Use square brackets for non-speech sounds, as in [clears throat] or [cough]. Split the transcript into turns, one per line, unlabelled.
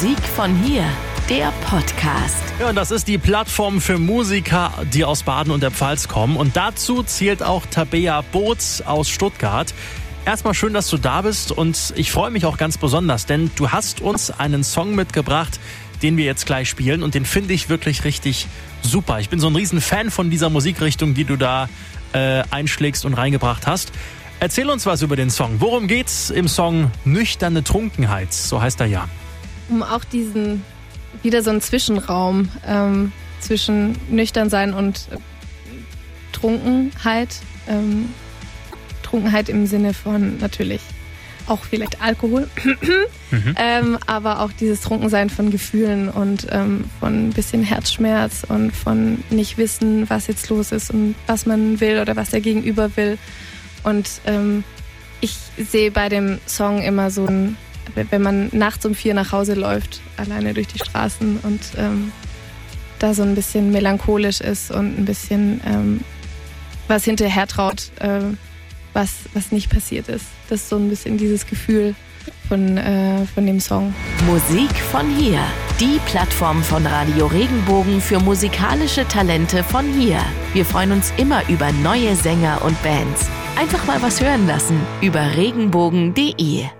von hier, der Podcast.
Ja, und das ist die Plattform für Musiker, die aus Baden und der Pfalz kommen. Und dazu zählt auch Tabea Boots aus Stuttgart. Erstmal schön, dass du da bist und ich freue mich auch ganz besonders, denn du hast uns einen Song mitgebracht, den wir jetzt gleich spielen und den finde ich wirklich richtig super. Ich bin so ein riesen Fan von dieser Musikrichtung, die du da äh, einschlägst und reingebracht hast. Erzähl uns was über den Song. Worum geht's im Song Nüchterne Trunkenheit? So heißt er ja.
Um auch diesen, wieder so einen Zwischenraum ähm, zwischen Nüchternsein und äh, Trunkenheit. Ähm, Trunkenheit im Sinne von natürlich auch vielleicht Alkohol, mhm. [clears throat] ähm, aber auch dieses Trunkensein von Gefühlen und ähm, von ein bisschen Herzschmerz und von nicht wissen, was jetzt los ist und was man will oder was der Gegenüber will. Und ähm, ich sehe bei dem Song immer so ein, wenn man nachts um vier nach Hause läuft, alleine durch die Straßen und ähm, da so ein bisschen melancholisch ist und ein bisschen ähm, was hinterher traut, äh, was, was nicht passiert ist. Das ist so ein bisschen dieses Gefühl von, äh, von dem Song.
Musik von hier. Die Plattform von Radio Regenbogen für musikalische Talente von hier. Wir freuen uns immer über neue Sänger und Bands. Einfach mal was hören lassen über regenbogen.de.